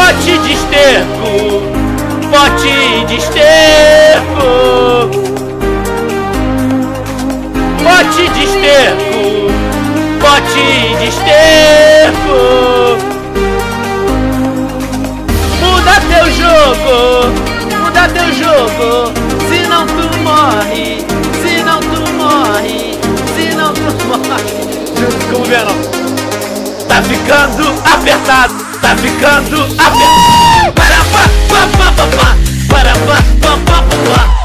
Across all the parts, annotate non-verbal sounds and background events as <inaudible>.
bote de esterco, bote de esterco, bote de esterco, bote de esterco. Muda teu jogo, muda teu jogo, se não tu morre, se não tu morre, se não tu <laughs> morre. Como com. Tá ficando apertado. Tá ficando apertado. Para pá, pá, pá, pá, pá. Para pá, pá, pá, pá, pá. Para pá,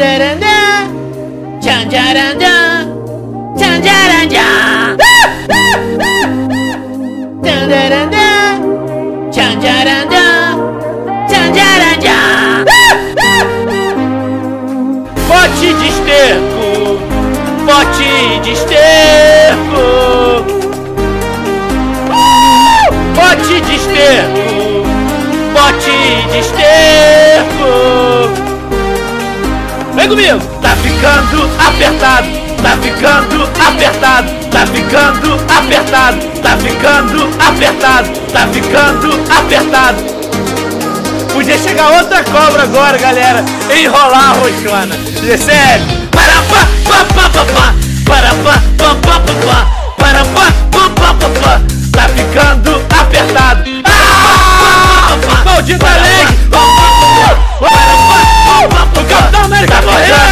Tchanjarandã. Pote de esterco, pote de esterco. Pote de esterco, pote de esterco. Comigo! Tá ficando apertado, tá ficando apertado, tá ficando apertado, tá ficando apertado, tá ficando apertado. Podia chegar outra cobra agora, galera. Enrolar a roxona. É sério. Para pá, pá, pá, pá, pá. Para pá, pá, pá, pá, pá. Para pá, pá, pá, pá. Tá ficando apertado. Ah! Maldita Essa